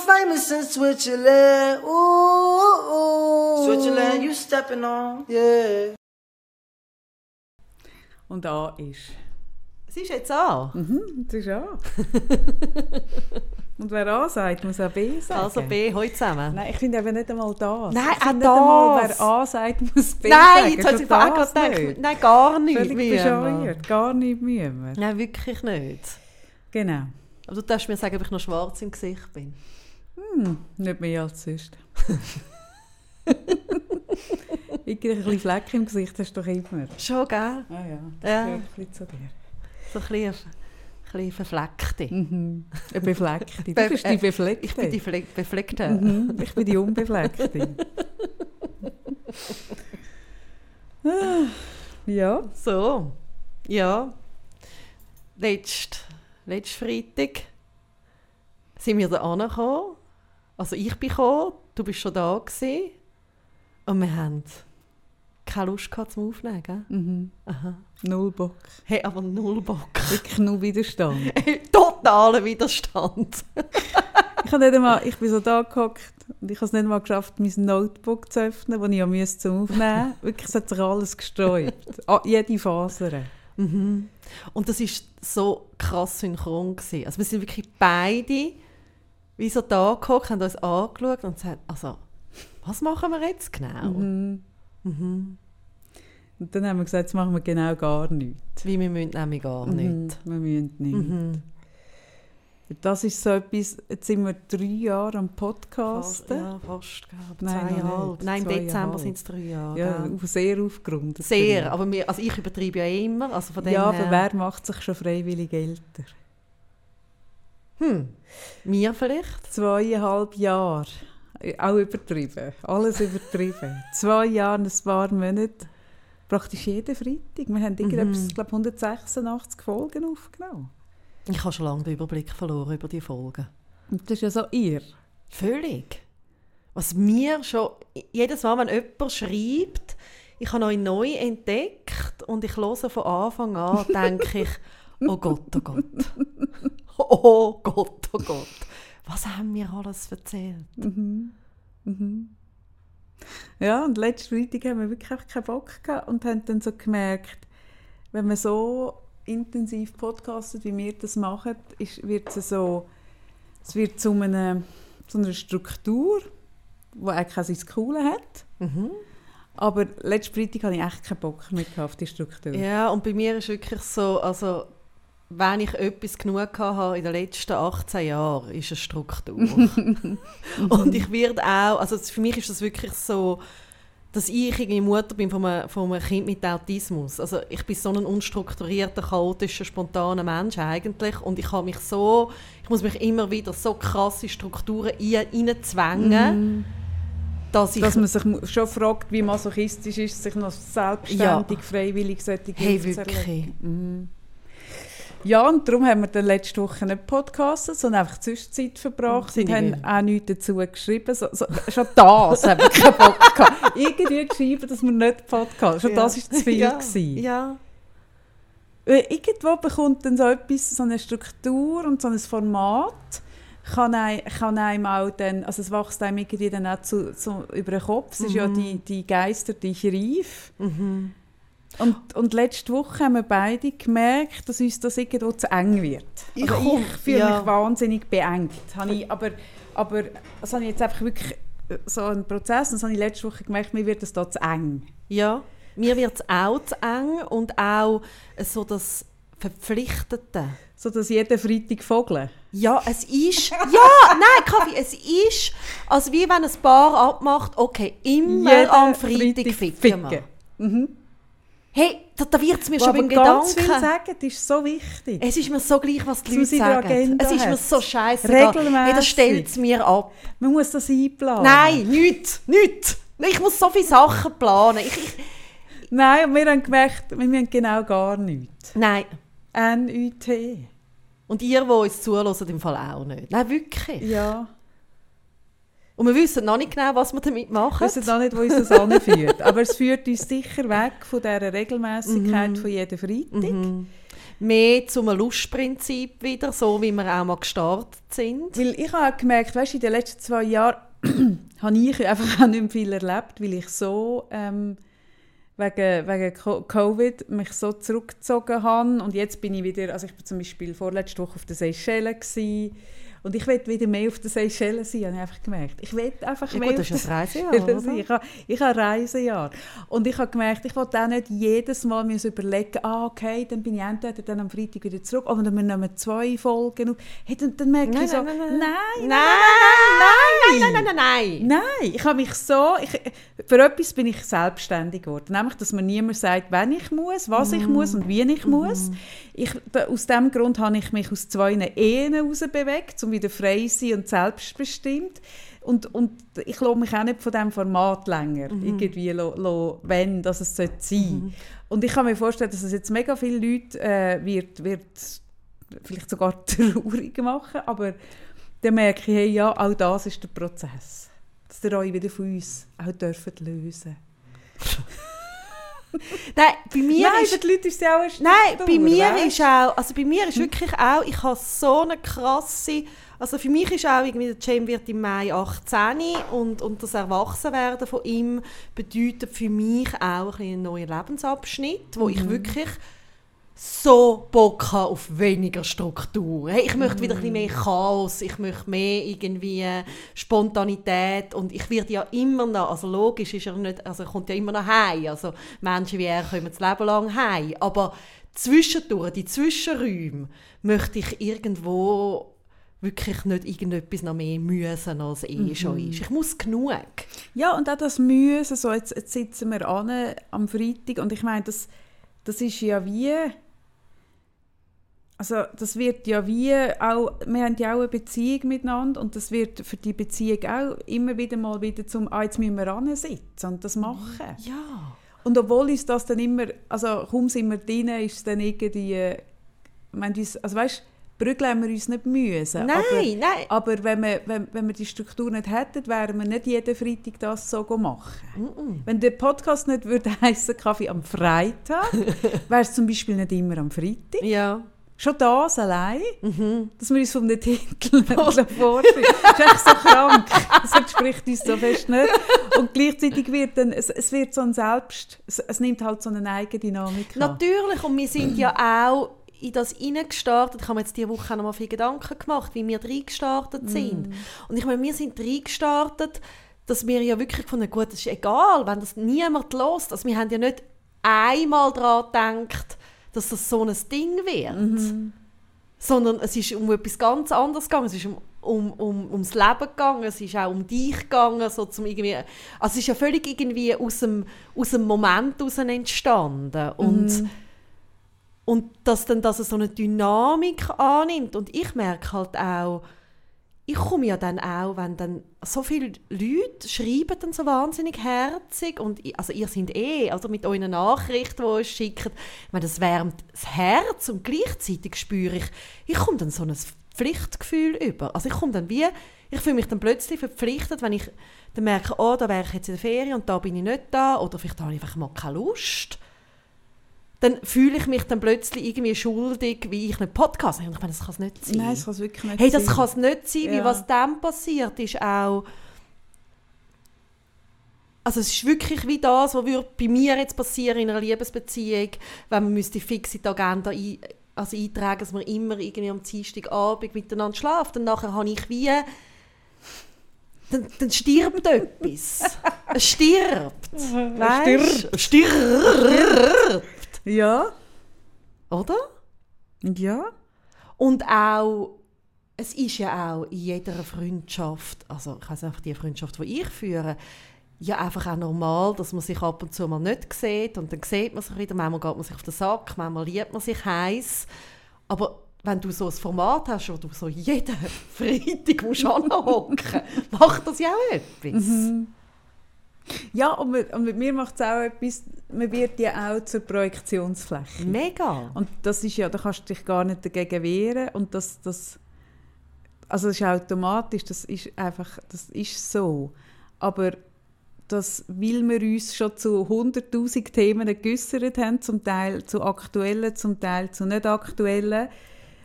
most famous in Switzerland. Ooh, ooh. Switzerland, you stepping on. Yeah. Und A ist. Sie ist jetzt A. Mhm, das ist A. Und wer A sagt, muss auch B sagen. Also B, heute zusammen. Nein, ich finde eben nicht einmal das. Nein, ich auch nicht einmal, wer A sagt, muss B Nein, sagen. jetzt hat sie Schon auch gerade nicht. gedacht, nein, gar nicht. Völlig bescheuert. Gar nicht müssen wir. Nein, wirklich nicht. Genau. Aber du darfst mir sagen, ob ich noch schwarz im Gesicht bin. Hm, nicht mehr als sonst. Irgendwie ein bisschen Fleck im Gesicht hast du doch immer. Schon, gell? Ah ja, das Ja. gehört ein bisschen zu dir. So ein bisschen, ein bisschen verfleckte. Mhm. Eine Befleckte. Du bist äh, die Befleckte. Ich bin die Fle Befleckte. Mhm, ich bin die Unbefleckte. Ah, ja. So, ja. Letzt, letzten Freitag sind wir da angekommen. Also ich bin gekommen, du bist schon da gewesen. Und wir haben keine Lust gehabt zum Aufnehmen, gell? Mhm. Aha. Null Bock. Hey, aber null Bock. Wirklich null Widerstand. Totaler Widerstand. Ich, habe nicht einmal, ich bin so da gehockt und ich habe es nicht mal geschafft, mein Notebook zu öffnen, das ich ja müsste zum Aufnehmen Wirklich, es hat sich alles gesträubt. Ah, jede Faser. Mhm. Und das war so krass synchron. Gewesen. Also wir sind wirklich beide wie so da gehockt, haben uns angeschaut und gesagt, also, was machen wir jetzt genau? Mhm. Mhm. Und dann haben wir gesagt, jetzt machen wir genau gar nichts. Wie wir müssen nämlich gar. Mhm. Wir müssen nicht. Mhm. Das ist so etwas, jetzt sind wir drei Jahre am Fast, Podcasten. ja, fast. noch Zweieinhalb. Nein, im Dezember sind es drei Jahre. Ja, auf- sehr aufgerundet. Sehr, aber wir, also ich übertreibe ja immer. Also von dem Ja, aber wer macht sich schon freiwillig älter? Hm, mir vielleicht? Zweieinhalb Jahre. Auch übertrieben. Alles übertrieben. Zwei Jahre, ein paar Monate. Praktisch jeden Freitag. Wir haben irgendetwas, Mhm. glaube 186 Folgen aufgenommen. Ich habe schon lange den Überblick verloren über die Folgen. Und das ist ja so ihr. Völlig. Was mir schon, jedes Mal, wenn jemand schreibt, ich habe euch neu entdeckt und ich höre von Anfang an, denke ich, oh Gott, oh Gott. Oh Gott, oh Gott. Was haben wir alles erzählt? Mhm. Ja, und letzten Freitag haben wir wirklich keinen Bock gehabt und haben dann so gemerkt, wenn man so intensiv podcastet, wie wir das machen, ist, wird es so, es wird zu, einer, zu einer Struktur, die eigentlich auch sein Coole hat. Mhm. Aber letzten Freitag hatte ich echt keinen Bock mehr auf die Struktur. Ja, und bei mir ist wirklich so, also wenn ich etwas genug hatte in den letzten 18 Jahren, ist es Struktur. und ich werde auch, also für mich ist das wirklich so, dass ich irgendwie Mutter bin von einem, von einem Kind mit Autismus. Also ich bin so ein unstrukturierter, chaotischer, spontaner Mensch eigentlich und ich habe mich so, ich muss mich immer wieder so krasse Strukturen ein- reinzwängen, dass ich... Dass man sich schon fragt, wie masochistisch ist sich noch selbstständig, freiwillig solche hey, wirklich. erleben. Ja, und darum haben wir dann letzte Woche nicht podcastet, sondern einfach Zwischenzeit verbracht Sind und haben auch nichts dazu geschrieben. So, so, schon das haben wir keinen Bock gehabt. Irgendwie geschrieben, dass wir nicht podcasten. Schon das war zu viel. Ja, gewesen. ja. Irgendwo bekommt dann so etwas, so eine Struktur und so ein Format, kann einem, kann einem auch dann, also es wächst einem irgendwie dann auch zu, zu, über den Kopf. Es ist ja die, die Geister, die ich rief. Mhm. Und, und letzte Woche haben wir beide gemerkt, dass uns das irgendwo zu eng wird. Ich Also ich fühle ja. mich wahnsinnig beengt. Habe ich, aber, aber das habe ich jetzt einfach wirklich äh, so einen Prozess, und das habe ich letzte Woche gemerkt, mir wird das da zu eng. Ja, mir wird es auch zu eng und auch so das Verpflichtete. So dass jeden Freitag vogeln. Ja, es ist. Ja, nein, Kaffee, es ist. Also wie wenn ein Paar abmacht, okay, immer Jeden am Freitag, ficken wir. Mhm. Hey, da, da wird es mir Wo schon aber beim ganz Gedanken. viel sagen, das ist so wichtig. Es ist mir so gleich, was die Leute sagen. Agenda Es ist mir so scheiße. Regelmässig. Hey, das stellt es mir ab. Man muss das einplanen. Nein, nichts, nichts. Ich muss so viele Sachen planen. Ich, ich, Nein, wir haben gemerkt, wir müssen genau gar nichts. nein. N-U-T. Und ihr, die uns zuhören, im Fall auch nicht. Nein, wirklich. Ja. Und wir wissen noch nicht genau, was wir damit machen. weiß auch nicht, wo uns das anführt. Aber es führt uns sicher weg von dieser Regelmäßigkeit von jedem Freitag. Mhm. Mehr zum Lustprinzip wieder, so wie wir auch mal gestartet sind. Weil ich habe gemerkt, weißt, in den letzten zwei Jahren habe ich einfach auch nicht mehr viel erlebt, weil ich so ähm, wegen, wegen Co- Covid mich so zurückgezogen habe. Und jetzt bin ich wieder, also ich bin zum Beispiel vorletzte Woche auf den Seychellen gewesen, und ich will wieder mehr auf den Seychellen sein, habe ich einfach gemerkt. Ich will einfach Ja, mehr gut, das ist ein Reisejahr, sein. Ich habe, ich habe Reisejahr. Und ich habe gemerkt, ich wollte auch nicht jedes Mal mir überlegen, ah, okay, dann bin ich entweder dann am Freitag wieder zurück, oder wir nehmen zwei Folgen auf. Hey, dann, dann merke Nein, ich so, nein, nein, nein, nein, Nein, nein, nein, nein, nein, nein. Nein, ich habe mich so, ich, für etwas bin ich selbstständig geworden, nämlich, dass mir niemand sagt, wann ich muss, was ich muss und wie ich muss. Ich, da, aus diesem Grund habe ich mich aus zwei Ehen herausbewegt, um wieder frei zu sein und selbstbestimmt. Und, und ich lasse mich auch nicht von diesem Format länger irgendwie, lo, lo, wenn das es sein sollte. Und ich kann mir vorstellen, dass es jetzt mega viele Leute äh, wird, wird vielleicht sogar traurig machen, aber dann merke ich, hey, ja, auch das ist der Prozess. Dass ihr euch wieder von uns auch dürfen lösen Nein, bei mir Nein, ist... für die Leute ist es ja auch eine Nein, Struktur, bei mir weisst? ist auch, also bei mir ist wirklich auch, ich habe so eine krasse, also für mich ist auch irgendwie, der James wird im Mai 18 und, und das Erwachsenwerden von ihm bedeutet für mich auch ein einen neuen Lebensabschnitt, wo ich wirklich so Bock habe auf weniger Struktur. Hey, ich möchte wieder ein bisschen mehr Chaos, ich möchte mehr irgendwie Spontanität und ich werde ja immer noch, also logisch ist er nicht, also er kommt ja immer noch heim, also Menschen wie er kommen das Leben lang heim, aber zwischendurch, die Zwischenräume, möchte ich irgendwo wirklich nicht irgendetwas noch mehr müssen, als eh schon ist. Ich muss genug. Ja, und auch das Müssen, so jetzt, jetzt sitzen wir an am Freitag und ich meine, das, das ist ja wie, also das wird ja wie auch, wir haben ja auch eine Beziehung miteinander und das wird für die Beziehung auch immer wieder mal wieder zum, ah, jetzt müssen wir sitzen und das machen. Ja. Und obwohl uns das dann immer, also kaum sind wir drin, ist es dann irgendwie, wir haben uns, also weißt, prügeln haben wir uns nicht müssen. Nein, aber, nein. Aber wenn wir, wenn, wenn wir die Struktur nicht hätten, wären wir nicht jeden Freitag das so machen. Wenn der Podcast nicht würde heißen Kaffee am Freitag, wäre es zum Beispiel nicht immer am Freitag. Ja. Schon das allein, Mhm. dass wir uns vom Titel nicht vorstellen. Das ist echt so krank. Das entspricht uns so fest nicht. Und gleichzeitig wird dann, es, es wird so ein Selbst, es, es nimmt halt so eine Eigendynamik an. Natürlich, und wir sind ja auch in das hineingestartet. Ich habe mir jetzt diese Woche noch mal viele Gedanken gemacht, wie wir reingestartet sind. Und ich meine, wir sind reingestartet, dass wir ja wirklich gefunden gut, das ist egal, wenn das niemand lässt. Also wir haben ja nicht einmal daran gedacht, dass das so ein Ding wird. Sondern es ist um etwas ganz anderes gegangen. Es ist um, um, um, ums Leben gegangen, es ist auch um dich gegangen. So zum irgendwie, also es ist ja völlig irgendwie aus dem, aus dem Moment heraus entstanden. Und, und dass dann das so eine Dynamik annimmt. Und ich merke halt auch, ich komme ja dann auch, wenn dann so viele Leute schreiben dann so wahnsinnig herzig und ich, also ihr seid eh, also mit euren Nachrichten, die ihr schickt, ich meine, das wärmt das Herz und gleichzeitig spüre ich, ich komme dann so ein Pflichtgefühl über. Also ich komme dann wie, ich fühle mich dann plötzlich verpflichtet, wenn ich dann merke, oh, da wäre ich jetzt in der Ferien und da bin ich nicht da oder vielleicht habe ich einfach mal keine Lust dann fühle ich mich dann plötzlich irgendwie schuldig, wie ich nicht Podcast habe. Und ich meine, das kann es nicht sein. Nein, das kann es wirklich nicht Hey, das sein. kann es nicht sein, wie Ja. was dann passiert ist auch. Also es ist wirklich wie das, was würde bei mir jetzt passieren in einer Liebesbeziehung, wenn man müsste fix in die Agenda ein, also eintragen, dass man immer irgendwie am Dienstagabend miteinander schlaft. Und nachher habe ich wie... Dann, dann stirbt etwas. Es stirbt. Weißt? Stirbt. Ja, Oder? ja. Und auch, es ist ja auch in jeder Freundschaft, also ich weiß einfach die Freundschaft, die ich führe, ja einfach auch normal, dass man sich ab und zu mal nicht sieht und dann sieht man sich wieder, manchmal geht man sich auf den Sack, manchmal liebt man sich heiß. Aber wenn du so ein Format hast, wo du so jeden Freitag musst anhocken macht das ja auch etwas. Ja, und mit, und mit mir macht es auch etwas, man wird ja auch zur Projektionsfläche. Mega. Und das ist ja, da kannst du dich gar nicht dagegen wehren und das, das also das ist automatisch, das ist einfach, das ist so. Aber das, weil wir uns schon zu 100'000 Themen geäussert haben, zum Teil zu aktuellen, zum Teil zu nicht aktuellen,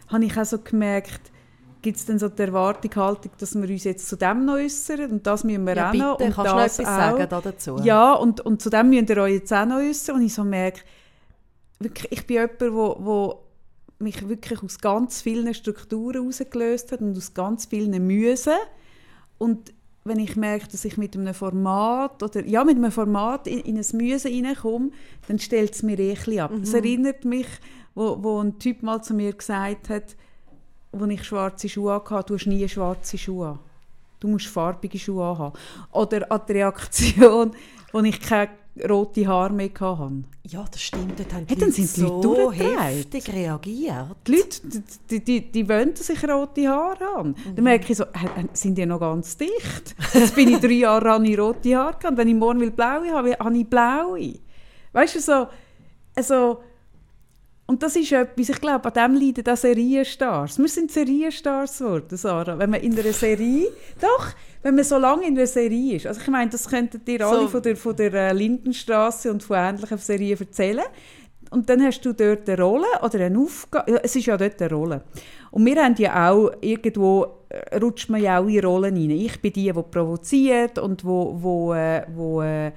habe ich auch so gemerkt, gibt es dann so die Erwartungshaltung, dass wir uns jetzt zu dem noch äußern und das müssen wir Ja, auch bitte, noch. Und kannst du noch etwas auch. sagen da dazu? Ja, und, und zu dem müsst ihr euch jetzt auch noch äußern. Und ich so merke, wirklich, ich bin jemand, wo, wo mich wirklich aus ganz vielen Strukturen herausgelöst hat und aus ganz vielen Müsen. Und wenn ich merke, dass ich mit einem Format oder ja, mit einem Format in, in ein Müsen reinkomme, dann stellt es mir eh ein ab. Es erinnert mich, wo, wo ein Typ mal zu mir gesagt hat, als ich schwarze Schuhe hatte, du hast nie schwarze Schuhe an. Du musst farbige Schuhe haben. Oder an die Reaktion, wo ich keine rote Haare mehr hatte. Ja, das stimmt. Dort haben Hey, die dann Leute sind die Leute so heftig reagiert. Die Leute, die, die, die wollen, dass ich rote Haare habe. Dann merke ich so, hä, hä, sind die noch ganz dicht? Jetzt bin ich drei Jahre habe ich rote Haare gehabt. wenn ich morgen will blaue habe, habe ich blaue. Weißt du, so, also, und das ist etwas, ich glaube, an dem leiden auch Serienstars. Wir sind Serienstars geworden, Sarah. Wenn man in einer Serie, doch, wenn man so lange in einer Serie ist. Also ich meine, das könntet ihr alle So. von der, von der äh, Lindenstraße und von ähnlichen Serien erzählen. Und dann hast du dort eine Rolle oder eine Aufgabe. Ja, es ist ja dort eine Rolle. Und wir haben ja auch, irgendwo äh, rutscht man ja auch in Rollen rein. Ich bin die, die provoziert und wo, wo, äh, wo äh,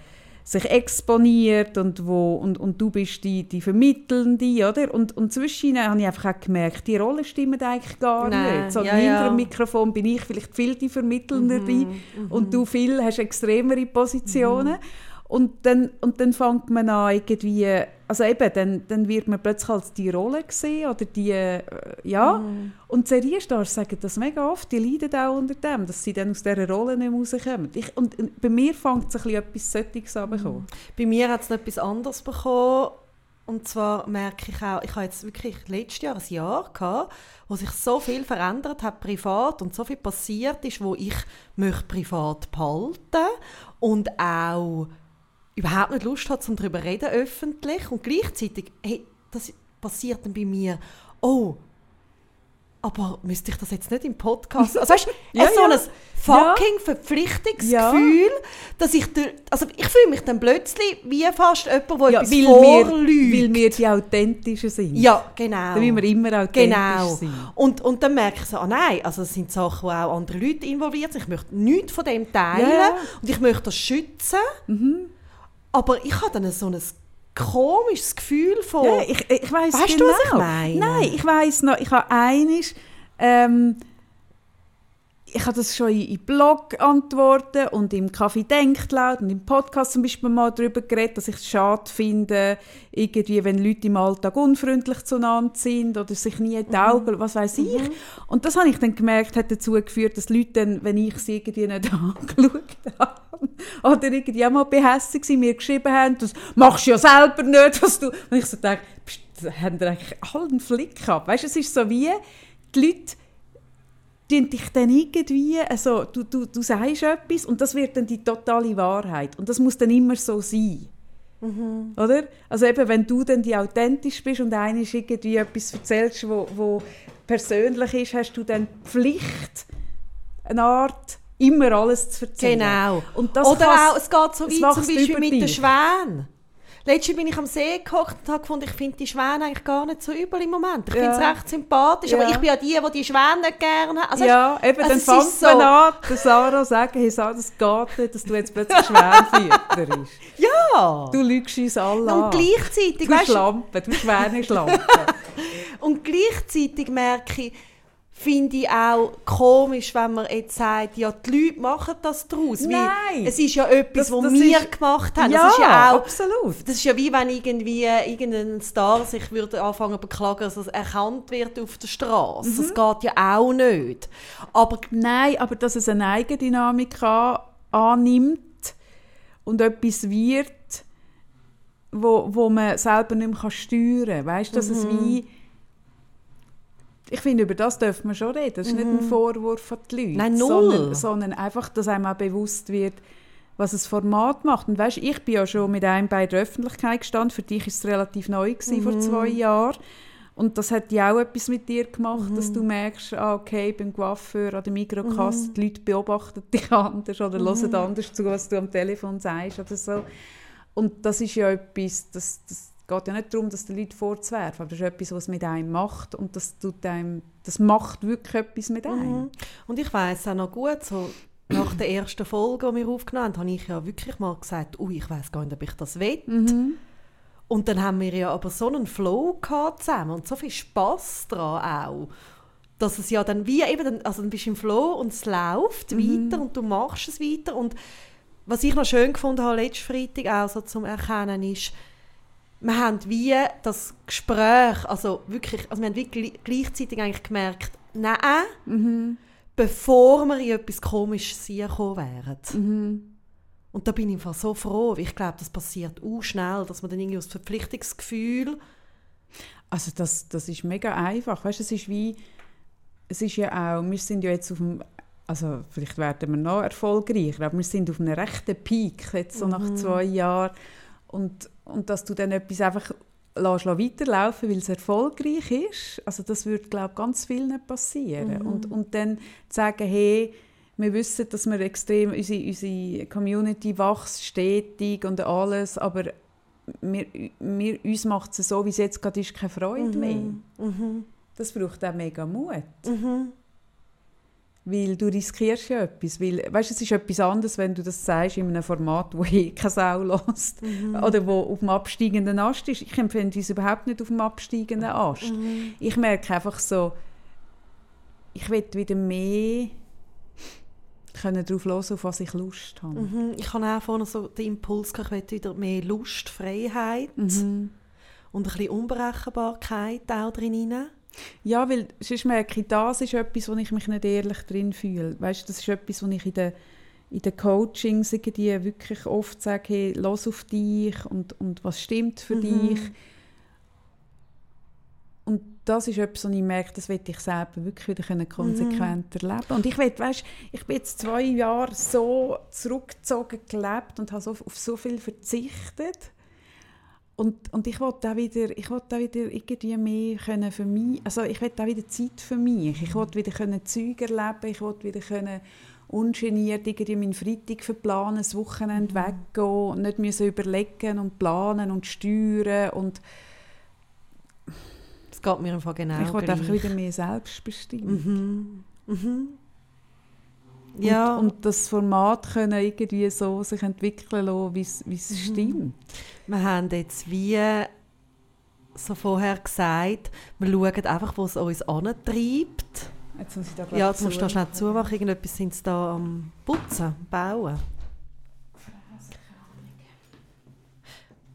sich exponiert und, wo, und, und du bist die, die Vermittelnde, oder? Und, und zwischen ihnen habe ich einfach auch gemerkt, die Rollen stimmen eigentlich gar Nein, nicht. So, ja, hinter ja. dem Mikrofon bin ich vielleicht viel die Vermittelnde und du viel hast extremere Positionen. Und dann, und dann fängt man an irgendwie, also eben, dann, dann wird man plötzlich als die Rolle gesehen oder die, äh, ja. Und Serienstars sagen das mega oft, die leiden auch unter dem, dass sie dann aus dieser Rolle nicht mehr rauskommen. Ich, und, und bei mir fängt es ein bisschen etwas Solches an. bekommen. Bei mir hat es etwas anderes bekommen. Und zwar merke ich auch, ich habe jetzt wirklich letztes Jahr ein Jahr gehabt, wo sich so viel verändert hat privat und so viel passiert ist, wo ich möchte privat behalten und auch überhaupt nicht Lust habe, um darüber zu reden öffentlich. Und gleichzeitig, hey, das passiert dann bei mir, oh, aber müsste ich das jetzt nicht im Podcast... Also weißt du, Ja, so ja. ein fucking Verpflichtungsgefühl, dass ich... Also ich fühle mich dann plötzlich wie fast jemand, der Ja, etwas weil, wir, vorlügt. weil wir die Authentischen sind. Ja, genau. Dann müssen wir immer authentisch Genau. sein. Und, und dann merke ich so, ah nein, also es sind Sachen, wo auch andere Leute involviert sind. Ich möchte nichts von dem teilen Ja, ja. und ich möchte das schützen. Aber ich habe dann so ein komisches Gefühl von... Ja, ich, ich weiss Weißt genau. du, was ich meine? Nein, ich weiss noch, ich habe einiges, ähm, ich habe das schon in, Blog-Antworten und im Kaffee denkt laut und im Podcast zum Beispiel mal darüber geredet, dass ich es schade finde, irgendwie, wenn Leute im Alltag unfreundlich zueinander sind oder sich nie in die Augen, was weiß ich. Und das habe ich dann gemerkt, hat dazu geführt, dass Leute dann, wenn ich sie irgendwie nicht angeschaut habe, oder irgendwie auch mal behässig sind, mir geschrieben haben, das machst du ja selber nicht, was du... Und ich so denke, pst, haben die eigentlich alle einen Flick gehabt. Weißt du, es ist so wie, die Leute tun dich dann irgendwie, also du, du, du sagst etwas und das wird dann die totale Wahrheit. Und das muss dann immer so sein. Oder? Also eben, wenn du dann die authentisch bist und einer irgendwie etwas erzählst, wo, wo persönlich ist, hast du dann die Pflicht, eine Art, immer alles zu erzählen. Genau. Und das Oder auch, es geht so weit zum Beispiel mit den. Schwänen. Letztes bin ich am See gekocht und habe gefunden, ich finde die Schwäne eigentlich gar nicht so übel im Moment. Ich Ja. finde es recht sympathisch, aber Ja. ich bin ja die, die die Schwäne nicht gerne haben. Also, ja, eben, also dann es fängt so- man an, der Sarah zu sagen, hey Sarah, das geht nicht, dass du jetzt plötzlich Schwänfütter bist. Ja. Du lügst uns alle und gleichzeitig, Du weißt, Schlampe, du Schwäne-Schlampe. und gleichzeitig merke ich, finde ich auch komisch, wenn man jetzt sagt, ja, die Leute machen das daraus. weil Nein. Es ist ja etwas, Das- was das wir ist- gemacht haben. ja, das ist ja auch absolut. Das ist ja wie wenn irgendwie irgendein Star sich würde anfangen beklagen, dass er erkannt wird auf der Straße. Mhm. Das geht ja auch nicht. Aber Nein, aber dass es eine Eigendynamik an, annimmt und etwas wird, wo, wo man selber nicht mehr steuern kann. Weißt du, dass es Mhm. wie... Ich finde, über das dürfen wir schon reden. Das ist nicht ein Vorwurf an die Leute. Mhm. Nein, null. Sondern, sondern einfach, dass einem auch bewusst wird, was das Format macht. Und weißt, ich bin ja schon mit einem bei der Öffentlichkeit gestanden. Für dich war es relativ neu gewesen, Mhm. vor zwei Jahren. Und das hat ja auch etwas mit dir gemacht, Mhm. dass du merkst, ah, okay, beim Coiffeur an der Mikrokasse, Mhm. die Leute beobachten dich anders oder hören anders zu, was du am Telefon sagst oder so. Und das ist ja etwas, das, das geht ja nicht darum, dass die Leute vorzuwerfen, aber das ist etwas, was mit einem macht und das, tut einem, das macht wirklich etwas mit einem. Mhm. Und ich weiß auch noch gut, so nach der ersten Folge, die wir aufgenommen haben, habe ich ja wirklich mal gesagt, ui, ich weiß gar nicht, ob ich das will. Mhm. Und dann haben wir ja aber so einen Flow gehabt zusammen und so viel Spass daran auch, dass es ja dann wie eben, also dann bist du im Flow und es läuft weiter und du machst es weiter und was ich noch schön gefunden habe letzten Freitag auch so zum Erkennen ist, wir haben wie das Gespräch, also wirklich, also wir haben gl- gleichzeitig eigentlich gemerkt, nein, bevor wir in etwas Komisches gekommen wären. Und da bin ich einfach so froh. weil Ich glaube, das passiert auch schnell, dass man dann irgendwie aus Verpflichtungsgefühl Also das, das ist mega einfach. Weißt, es ist wie, es ist ja auch, wir sind ja jetzt auf dem, also vielleicht werden wir noch erfolgreicher, aber wir sind auf einem rechten Peak jetzt so nach zwei Jahren und, und dass du dann etwas einfach lässt weiterlaufen, weil es erfolgreich ist, also das würde glaube ganz vielen passieren. Und, und dann sagen, hey, wir wissen, dass wir extrem, unsere, unsere Community wächst stetig und alles, aber wir, wir, uns macht es so, wie es jetzt gerade ist, keine Freude mehr. Das braucht auch mega Mut. Weil du riskierst ja etwas. Weil, weißt, es ist etwas anderes, wenn du das sagst in einem Format, wo eh keine Sau lässt. Oder wo auf dem absteigenden Ast ist. Ich empfinde uns überhaupt nicht auf dem absteigenden Ast. Ich merke einfach so, ich will wieder mehr können darauf hören, auf was ich Lust habe. Mhm. Ich habe auch vorhin so den Impuls gehabt, ich möchte wieder mehr Lust, Freiheit Mhm. und ein bisschen Unberechenbarkeit auch drin rein. Ja, weil sonst merke ich, das ist etwas, wo ich mich nicht ehrlich drin fühle. Weißt, das ist etwas, wo ich in den, in den Coachings irgendwie wirklich oft sage, hey, los auf dich und, und was stimmt für dich. Und das ist etwas, wo ich merke, das will ich selber wirklich wieder können konsequent erleben Und ich will, weißt, ich bin jetzt zwei Jahre so zurückgezogen gelebt und habe so, auf so viel verzichtet. Und, und ich wollte auch wieder, ich wollte wieder irgendwie mehr können für mich, also ich wollte auch wieder Zeit für mich. Ich wollte wieder können Zeug erleben, ich wollte wieder können ungeniert irgendwie meinen Freitag verplanen, das Wochenende weggehen und nicht müssen überlegen und planen und steuern und Das geht mir einfach genau ich wollte einfach wieder mehr selbstbestimmt. Ja, Und, und das Format können irgendwie so sich entwickeln lassen, wie es- Mhm. stimmt. wir haben jetzt wie so vorher gesagt, wir schauen einfach, wo es uns antreibt. Jetzt muss ich da Ja, jetzt musst du da zu- schnell zumachen. Irgendetwas sind sie da am Putzen, Bauen.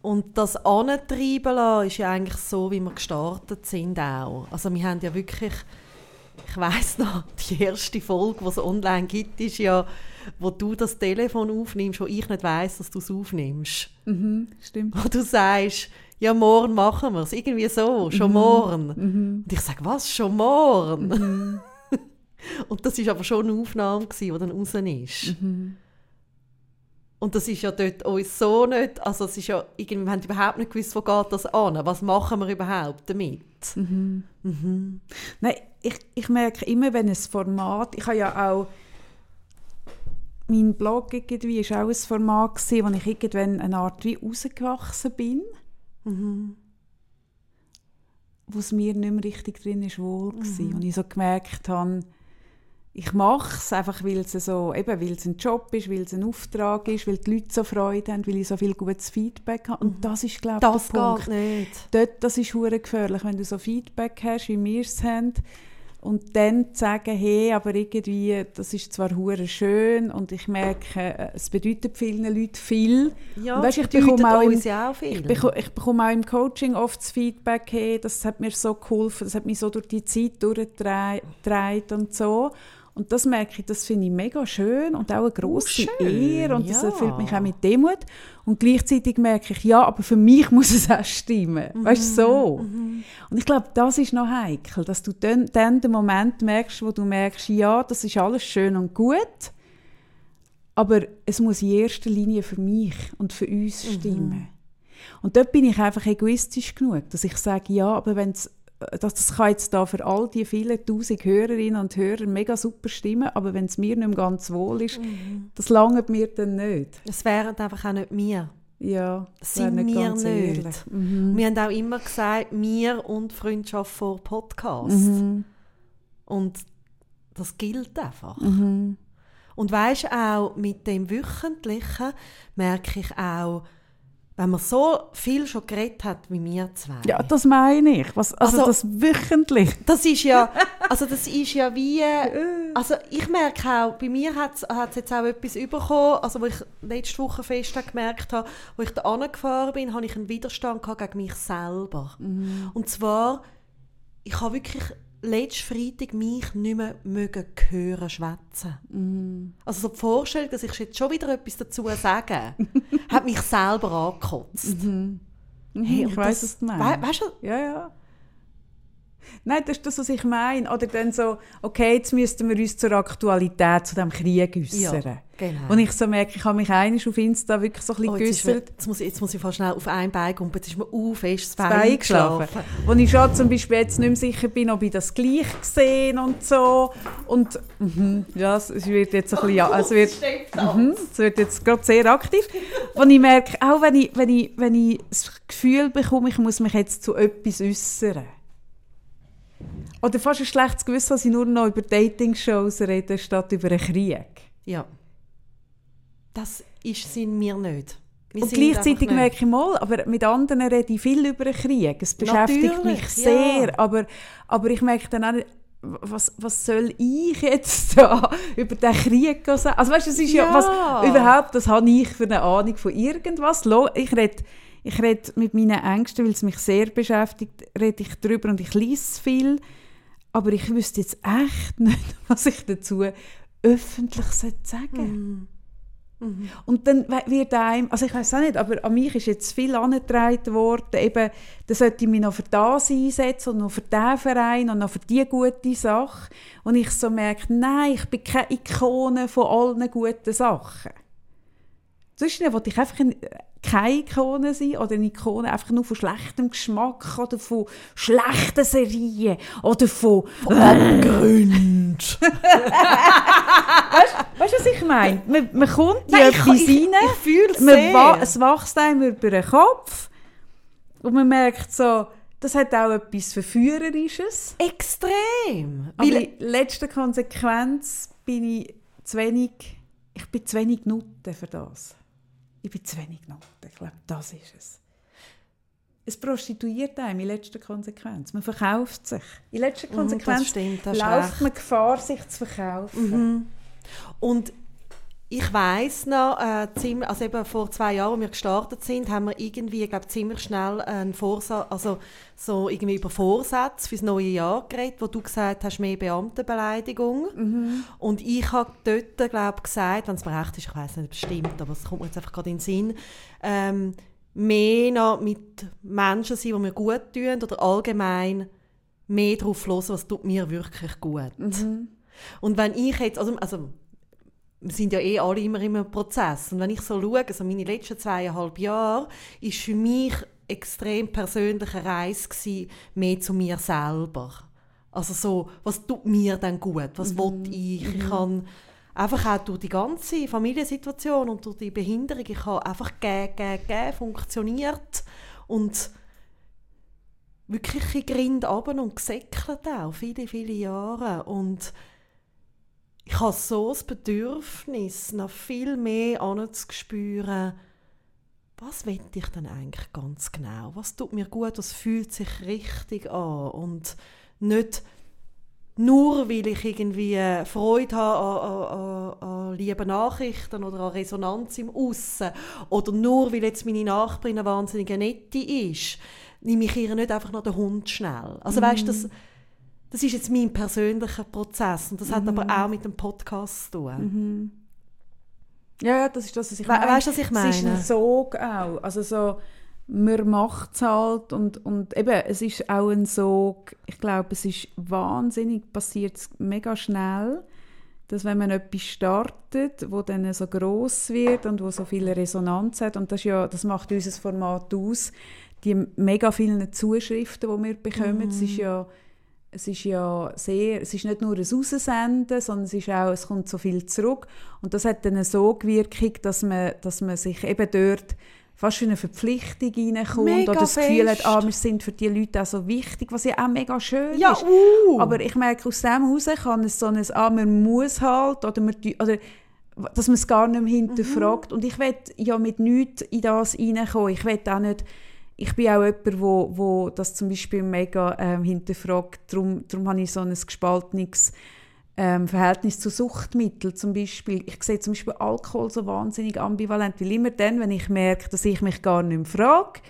Und das Antreiben lassen ist ja eigentlich so, wie wir gestartet sind auch. Also wir haben ja wirklich, ich weiss noch, die erste Folge, die es online gibt, ist ja, wo du das Telefon aufnimmst, wo ich nicht weiss, dass du es aufnimmst. Mhm, stimmt. Wo du sagst, ja, morgen machen wir es. Irgendwie so, schon Mhm. morgen. Und ich sage, was, schon morgen? Und das war aber schon eine Aufnahme, gewesen, die dann raus ist. Mhm. Und das ist ja dort uns so nicht, also es ist ja, irgendwie, wir haben überhaupt nicht gewusst, wo geht das an, was machen wir überhaupt damit? Nein, ich, ich merke immer, wenn ein Format, ich habe ja auch, mein Blog irgendwie ist auch ein Format gewesen, wo ich irgendwann eine Art wie rausgewachsen bin, wo es mir nicht mehr richtig drin ist wohl gewesen. Und ich so gemerkt habe, ich mache es einfach, weil es so, eben, weil es ein Job ist, weil es ein Auftrag ist, weil die Leute so Freude haben, weil ich so viel gutes Feedback habe. Und das ist, glaube ich, Das der Punkt geht nicht. dort, das ist hure gefährlich, wenn du so Feedback hast, wie wir es haben, und dann zu sagen, hey, aber irgendwie, das ist zwar hure schön und ich merke, äh, es bedeutet vielen Leuten viel. Ja, Und weisst, ich bekomme auch im- auch viel. Ich, beko ich bekomme auch im Coaching oft das Feedback, hey, das hat mir so geholfen, das hat mich so durch die Zeit durchgetragen und so. Und das merke ich, das finde ich mega schön und auch eine grosse schön, Ehre und das ja. erfüllt mich auch mit Demut. Und gleichzeitig merke ich, ja, aber für mich muss es auch stimmen. Weißt du, so. Und ich glaube, das ist noch heikel, dass du dann, dann den Moment merkst, wo du merkst, ja, das ist alles schön und gut, aber es muss in erster Linie für mich und für uns stimmen. Und dort bin ich einfach egoistisch genug, dass ich sage, ja, aber wenn's, das, das kann jetzt da für all die vielen tausend Hörerinnen und Hörer mega super stimmen, aber wenn es mir nicht mehr ganz wohl ist, das langt mir dann nicht. Das wären einfach auch nicht wir. Ja, Das sind wir ganz nicht. Mhm. Wir haben auch immer gesagt, wir und Freundschaft vor Podcast. Mhm. Und das gilt einfach. Mhm. Und weisst auch, mit dem Wöchentlichen merke ich auch, wenn man so viel schon geredet hat wie wir zwei. Ja, das meine ich. Was, also, Also- das wöchentlich. Das ist ja, also das ist ja wie, also ich merke auch, bei mir hat es jetzt auch etwas bekommen, also wo ich letzte Woche fest gemerkt habe, wo ich da angefahren bin, habe ich einen Widerstand gehabt gegen mich selber. Und zwar, ich habe wirklich letzten Freitag mich nicht mehr mögen hören schwätzen. Also so die Vorstellung, dass ich jetzt schon wieder etwas dazu sage, hat mich selber angekotzt. Mhm, Hey, ich weiß, was du meinst. wei- Weißt du, Ja, ja. Nein, das ist das, was ich meine. Oder dann so, okay, jetzt müssten wir uns zur Aktualität zu dem Krieg äußern. genau. Und ich so merke, ich habe mich einiges auf Insta wirklich so ein bisschen Oh, jetzt, mir, jetzt, muss ich, jetzt muss ich fast schnell auf ein Bein kommen. Jetzt ist mir uh, fest das Bein geschlafen. Wo ich schon zum Beispiel jetzt nicht mehr sicher bin, ob ich das gleich gesehen und so. Und mhm, ja, es wird jetzt ein bisschen, ja, es wird, mhm, es wird jetzt gerade sehr aktiv. Wo ich merke, auch wenn ich, wenn, ich, wenn ich das Gefühl bekomme, ich muss mich jetzt zu etwas äußern. Oder fast ein schlechtes Gewissen, dass ich nur noch über Dating-Shows rede, statt über einen Krieg. Ja. Das ist, sind wir nicht. Wir Und gleichzeitig merke ich mal, aber mit anderen rede ich viel über den Krieg. Es beschäftigt Natürlich, mich sehr. ja. Aber, aber ich merke dann auch was, was soll ich jetzt da über den Krieg sagen? Also weißt du, es ist ja, Ja. was überhaupt, das habe ich für eine Ahnung von irgendwas. Ich rede ich rede mit meinen Ängsten, weil es mich sehr beschäftigt, rede ich darüber und ich lese viel. Aber ich wüsste jetzt echt nicht, was ich dazu öffentlich sagen sollte. Und dann wird einem, also ich weiß auch nicht, aber an mich ist jetzt viel angetragen worden, eben, da sollte ich mich noch für das einsetzen und noch für diesen Verein und noch für diese gute Sache. Und ich so merke, nein, ich bin keine Ikone von allen guten Sachen. Zwischen wollte ich einfach ein, keine Ikone sein oder eine Ikone einfach nur von schlechtem Geschmack oder von schlechten Serien oder von Abgrund. Weißt du, was ich meine? Man, man kommt in ich- etwas ich- rein, ich fühl's man wa- es wächst einem über den Kopf und man merkt so, das hat auch etwas Verführerisches. Extrem. Aber Weil, in letzter Konsequenz bin ich zu wenig, ich bin zu wenig Nutte für das. Ich bin zu wenig Nutte, ich glaube, das ist es. Es prostituiert einem in letzter Konsequenz. Man verkauft sich. In letzter Mhm, das Konsequenz stimmt, das läuft man Gefahr, sich zu verkaufen. Und ich weiss noch, äh, ziemlich, also eben vor zwei Jahren, als wir gestartet sind, haben wir irgendwie, glaube, ziemlich schnell einen Vorsatz, also so irgendwie über Vorsätze fürs neue Jahr geredet, wo du gesagt hast, mehr Beamtenbeleidigung. Und ich habe dort, glaube gesagt, wenn es mir recht ist, ich weiß nicht, ob es stimmt, aber es kommt mir jetzt einfach gerade in den Sinn, ähm, mehr noch mit Menschen sein, die mir gut tun oder allgemein mehr darauf hören, was tut mir wirklich gut. Und wenn ich jetzt, also, also sind ja eh alle immer in einem Prozess. Und wenn ich so schaue, also meine letzten zweieinhalb Jahre, ist für mich extrem persönliche Reise gewesen, mehr zu mir selber. Also so, was tut mir denn gut? Was will ich? Ich kann einfach auch durch die ganze Familiensituation und durch die Behinderung, ich habe einfach gäh, gäh, gäh funktioniert und wirklich in Grind runter und gesäckelt auch, viele, viele Jahre. Und ich habe so das Bedürfnis, noch viel mehr anzuspüren, was will ich denn eigentlich ganz genau? Was tut mir gut? Was fühlt sich richtig an? Und nicht nur, weil ich irgendwie Freude habe an, an, an, an lieben Nachrichten oder an Resonanz im Aussen oder nur, weil jetzt meine Nachbarin eine wahnsinnige Nette ist, nehme ich ihr nicht einfach noch den Hund schnell. Also weißt, das, das ist jetzt mein persönlicher Prozess und das hat Mhm. aber auch mit dem Podcast zu tun. Ja, ja, das ist das, was ich We- meine. weißt du, was ich Es ist meine? ein Sog auch. Also so, man macht es halt und, und eben, es ist auch ein Sog. Ich glaube, es ist wahnsinnig, passiert es mega schnell, dass wenn man etwas startet, wo dann so groß wird und wo so viel Resonanz hat, und das, ja, das macht unser Format aus, die mega vielen Zuschriften, die wir bekommen, es ist ja es ist ja sehr, es ist nicht nur ein Raussenden, sondern es ist auch, es kommt so viel zurück und das hat dann eine Sogwirkung, dass man, dass man sich eben dort fast in eine Verpflichtung reinkommt Mega oder das Gefühl hat, fest. ah, wir sind für die Leute auch so wichtig, was ja auch mega schön Ja, ist. uh. Aber ich merke, aus dem heraus kann es so ein, ah, man muss halt, oder, man, oder dass man es gar nicht mehr hinterfragt. Und ich will ja mit nichts in das reinkommen. Ich will auch nicht, ich bin auch jemand, wo, wo das zum Beispiel mega ähm, hinterfragt. Darum, darum habe ich so ein gespaltenes ähm, Verhältnis zu Suchtmitteln zum Beispiel. Ich sehe zum Beispiel Alkohol so wahnsinnig ambivalent, weil immer dann, wenn ich merke, dass ich mich gar nicht mehr frage,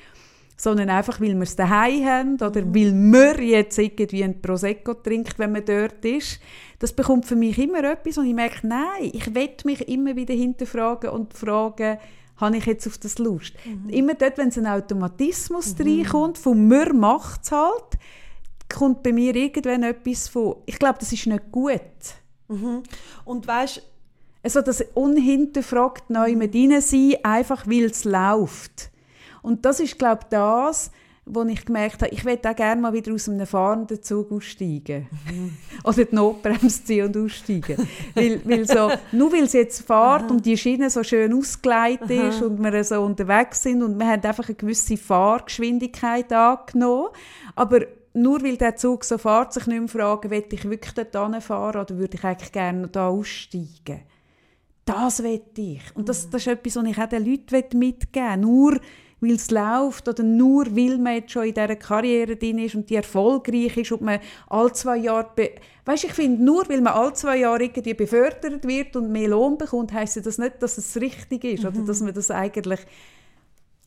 sondern einfach, weil wir es daheim haben oder weil man jetzt irgendwie ein Prosecco trinkt, wenn man dort ist. Das bekommt für mich immer etwas und ich merke, nein, ich will mich immer wieder hinterfragen und fragen, habe ich jetzt auf das Lust? Immer dort, wenn es ein Automatismus reinkommt, von «mir macht es halt», kommt bei mir irgendwann etwas von «ich glaube, das ist nicht gut». Und weißt Also das unhinterfragt neu mit rein sein, einfach weil es läuft. Und das ist, glaube ich, das, wo ich gemerkt habe, ich möchte auch gerne mal wieder aus einem fahrenden Zug aussteigen. Oder die Notbremse ziehen und aussteigen. weil, weil so, nur weil es jetzt fährt und die Schiene so schön ausgeleitet ist und wir so unterwegs sind und wir haben einfach eine gewisse Fahrgeschwindigkeit angenommen, aber nur weil der Zug so fährt, sich nicht mehr fragen, will ich wirklich dort fahren oder würde ich eigentlich gerne da aussteigen? Das will ich. Und das, das ist etwas, was ich auch den Leuten mitgeben will. Nur weil es läuft oder nur weil man jetzt schon in dieser Karriere drin ist und die erfolgreich ist und man alle zwei Jahre... Weißt, ich finde, nur weil man alle zwei Jahre irgendwie befördert wird und mehr Lohn bekommt, heisst das nicht, dass es richtig ist oder dass man das eigentlich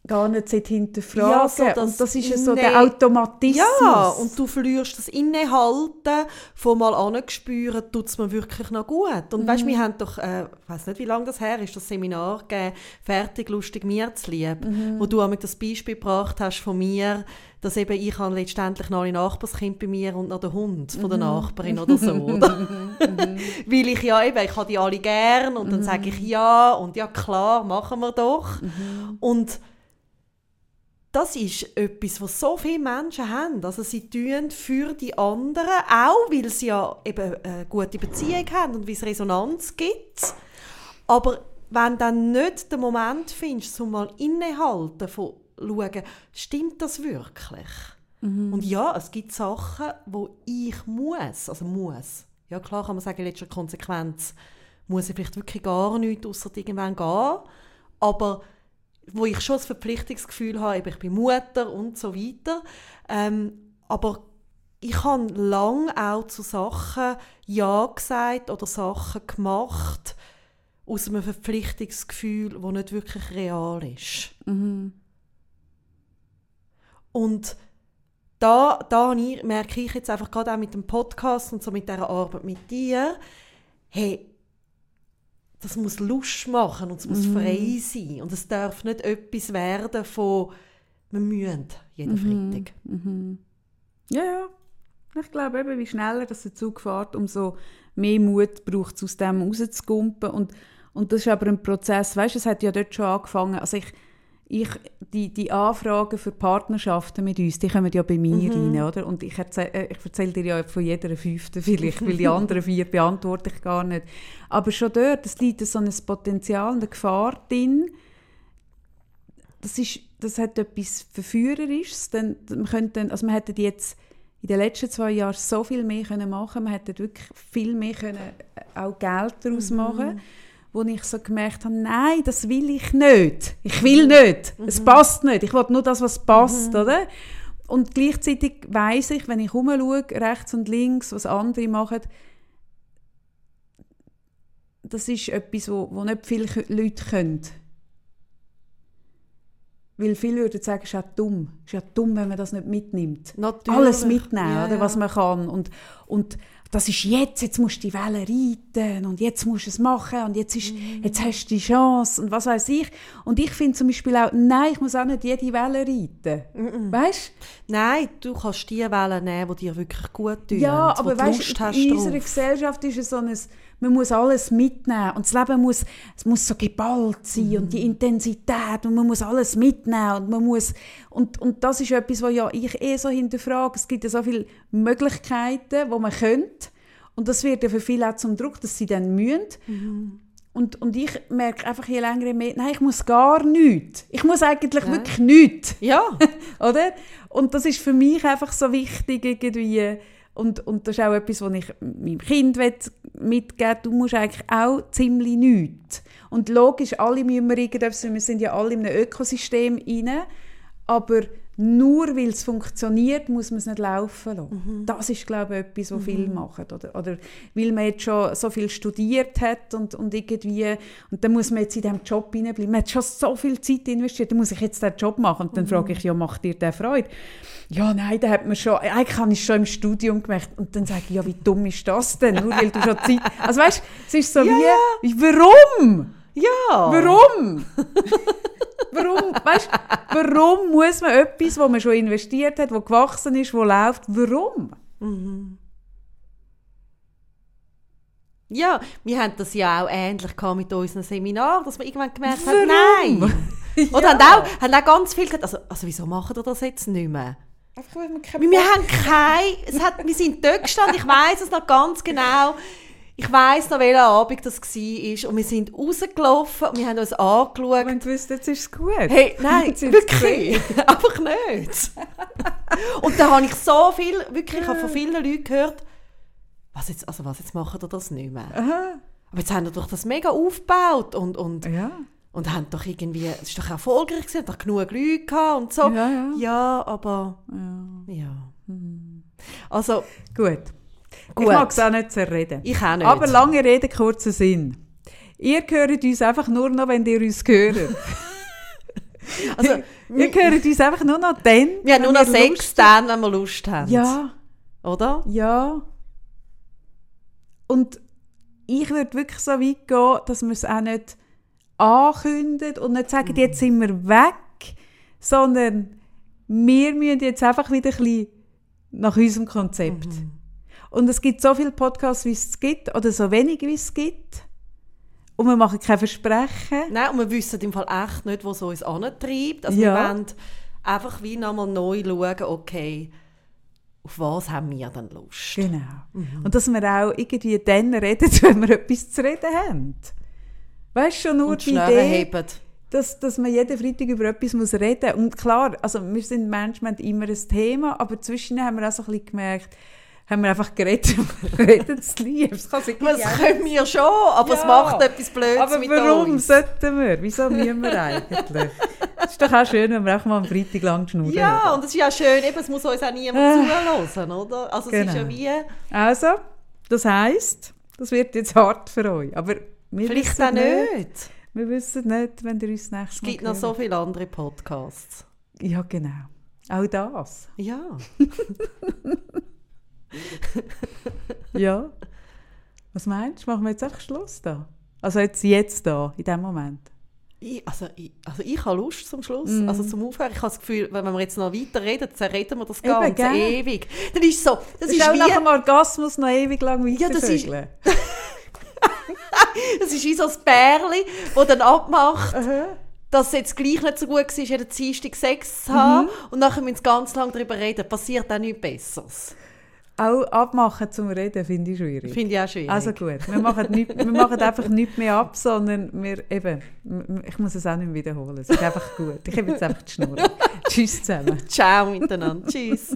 gar nicht hinterfragen Ja, so das Und das ist ja so der Automatismus. Ja, und du verlierst das Innehalten von mal angespüren, tut es mir wirklich noch gut. Und weißt, wir haben doch, äh, ich weiß nicht, wie lange das her ist, das Seminar gegeben, «Fertig, lustig, mir zu lieb», wo du einmal das Beispiel gebracht hast von mir, dass eben ich habe letztendlich noch ein Nachbarskind bei mir und noch den Hund von der Nachbarin oder so, oder? Weil ich ja eben, ich habe die alle gern und dann sage ich ja und ja klar, machen wir doch. Und das ist etwas, was so viele Menschen haben. Also sie tun für die anderen, auch weil sie ja eben eine gute Beziehung haben und weil es Resonanz gibt. Aber wenn dann nicht der Moment findest, um mal innehalten, von schauen, stimmt das wirklich? Und ja, es gibt Sachen, wo ich muss, also muss. Ja klar kann man sagen, in letzter Konsequenz muss ich vielleicht wirklich gar nichts, außer irgendwann gehen. Aber wo ich schon das Verpflichtungsgefühl habe, eben, ich bin Mutter und so weiter. Ähm, aber ich habe lange auch zu Sachen Ja gesagt oder Sachen gemacht aus einem Verpflichtungsgefühl, das nicht wirklich real ist. Und da, da merke ich jetzt einfach gerade auch mit dem Podcast und so mit dieser Arbeit mit dir, hey, das muss Lust machen und es muss frei sein. Und es darf nicht etwas werden von, wir müssen jeden Freitag. Ja, ja. Ich glaube eben, wie schneller das der Zug fährt, umso mehr Mut braucht es, aus dem rauszugumpen. Und, und das ist aber ein Prozess, weißt du, es hat ja dort schon angefangen. Also ich, ich, die, die Anfragen für Partnerschaften mit uns, die kommen ja bei mir rein, oder? Und ich erzähle äh, ich erzähl dir ja von jeder fünften vielleicht, weil die anderen vier beantworte ich gar nicht. Aber schon dort, es liegt so ein Potenzial, eine Gefahr drin, das, ist, das hat etwas Verführerisches. Denn man, könnte, also man hätte jetzt in den letzten zwei Jahren so viel mehr können machen Man hätte wirklich viel mehr können, äh, auch Geld daraus machen wo ich so gemerkt habe, nein, das will ich nicht. Ich will nicht. Es passt nicht. Ich will nur das, was passt, oder? Und gleichzeitig weiß ich, wenn ich rumschaue, rechts und links, was andere machen, das ist etwas, wo, wo nicht viele Leute können. weil viele würden sagen, es ist ja dumm. Es ist ja dumm, wenn man das nicht mitnimmt. Natürlich. Alles mitnehmen, Ja, oder, was man kann. Und, und das ist jetzt, jetzt musst du die Welle reiten und jetzt musst du es machen und jetzt, ist, Mhm. jetzt hast du die Chance und was weiß ich. Und ich finde zum Beispiel auch, nein, ich muss auch nicht jede Welle reiten. Mhm. Weißt Nein, du kannst die Wellen nehmen, die dir wirklich gut tun. Ja, aber weißt, in unserer Gesellschaft ist es so ein, man muss alles mitnehmen und das Leben muss, es muss so geballt sein und die Mhm. Intensität und man muss alles mitnehmen und man muss und, und das ist etwas, was ja ich eh so hinterfrage. Es gibt ja so viele Möglichkeiten, wo man könnte und das wird ja für viele auch zum Druck, dass sie dann mühen. Mhm. Und, und ich merke einfach je länger je mehr, nein, ich muss gar nichts. Ich muss eigentlich wirklich nichts. Ja, Oder? Und das ist für mich einfach so wichtig irgendwie. Und, und das ist auch etwas, was ich meinem Kind mitgeben will. Du musst eigentlich auch ziemlich nichts. Und logisch, alle müssen wir irgendetwas, wir sind ja alle in einem Ökosystem rein, aber nur weil es funktioniert, muss man es nicht laufen lassen. Das ist, glaube ich, etwas, was viele machen. Oder, oder weil man jetzt schon so viel studiert hat und, und irgendwie, und dann muss man jetzt in diesem Job hineinbleiben. Man hat schon so viel Zeit investiert, dann muss ich jetzt diesen Job machen. Und dann frage ich, ja, macht dir der Freude? Ja, nein, da hat man schon, eigentlich habe ich es schon im Studium gemacht. Und dann sage ich, ja, wie dumm ist das denn? Nur weil du schon Zeit... Also weißt du, es ist so wie, wie, warum? Ja. Warum? warum, weißt, warum muss man etwas, wo man schon investiert hat, wo gewachsen ist, wo läuft, warum? Ja, wir haben das ja auch ähnlich gehabt mit unserem Seminar, dass wir irgendwann gemerkt Warum? haben, nein. Oder haben auch, haben auch ganz viel gesagt, also, also wieso machen wir das jetzt nicht mehr? Einfach, weil man Wir, wir haben kein, es hat, wir sind dort gestanden, ich weiß es noch ganz genau. Ich weiß noch, welcher Abend das war. Und wir sind rausgelaufen und wir haben uns angeschaut. Wenn du wüsstest, jetzt ist es gut. Hey, nein, wirklich. Einfach nicht. und da habe ich so viel, wirklich, ich habe von vielen Leuten gehört, was jetzt, also was jetzt machen ihr das nicht mehr? Aha. Aber jetzt haben wir doch das mega aufgebaut und, und, Ja. und haben doch irgendwie, es ist doch erfolgreich gewesen, doch genug Leute gehabt und so. Ja, ja. Ja, aber, ja. Also, Gut. Gut. Ich mag es auch nicht zerreden. ich auch nicht. Aber lange Rede, kurzer Sinn. Ihr hört uns einfach nur noch, wenn ihr uns hört. also, ihr hört uns einfach nur noch dann, wir haben nur noch Sex dann, wenn wir Lust haben. Ja, Oder? ja. Und ich würde wirklich so weit gehen, dass wir es auch nicht ankündigen und nicht sagen, jetzt sind wir weg, sondern wir müssen jetzt einfach wieder ein bisschen nach unserem Konzept. Und es gibt so viele Podcasts, wie es gibt, oder so wenig, wie es gibt. Und wir machen keine Versprechen. Nein, und wir wissen im Fall echt nicht, wo es uns antreibt. Also Ja. wir wollen einfach wie nochmal neu schauen, okay, auf was haben wir dann Lust? Genau. Mhm. Und dass wir auch irgendwie dann reden, wenn wir etwas zu reden haben. Weißt du, schon nur Und die Idee, heben. dass, dass man jeden Freitag über etwas muss reden muss. Und klar, also wir sind Management immer ein Thema, aber zwischen haben wir auch so ein bisschen gemerkt, haben wir einfach geredet, wir reden es lieb. Das kann sich Das können wir schon, aber es Ja. macht etwas Blödes Aber mit warum uns. sollten wir? Wieso müssen wir eigentlich? Es ist doch auch schön, wenn wir auch mal am Freitag lang schnurren. Ja, und es ist ja schön, eben, es muss uns auch niemand zuhören, oder? Also es ist ja Genau. wie, Also, das heisst, das wird jetzt hart für euch. Aber wir vielleicht auch nicht. Wir wissen nicht, wenn ihr uns nächstes Es Mal gibt noch so viele andere Podcasts. Ja, genau. Auch das. Ja. Ja. Was meinst du? Machen wir jetzt einfach Schluss da? Also jetzt, jetzt da, in dem Moment. Ich, also, ich, also ich habe Lust zum Schluss, Mhm. also zum Aufhören. Ich habe das Gefühl, wenn wir jetzt noch weiter reden, dann reden wir das Eben, Ganze gell? ewig. Dann ist so, das Das ist, auch wie, nach dem Orgasmus noch ewig lang Ja, das ist- weitervögeln. das ist wie so ein Bärli, das dann abmacht, Aha. dass es jetzt gleich nicht so gut war, jeden Dienstag Sex zu haben. Mhm. Und nachher müssen wir ganz lange darüber reden. Passiert auch nichts Besseres. Auch abmachen zum Reden finde ich schwierig. Finde ich auch schwierig. Also gut, wir machen, nicht, wir machen einfach nicht mehr ab, sondern wir eben, ich muss es auch nicht mehr wiederholen. Es ist einfach gut. Ich habe jetzt einfach die Schnur. Tschüss zusammen. Ciao miteinander. Tschüss.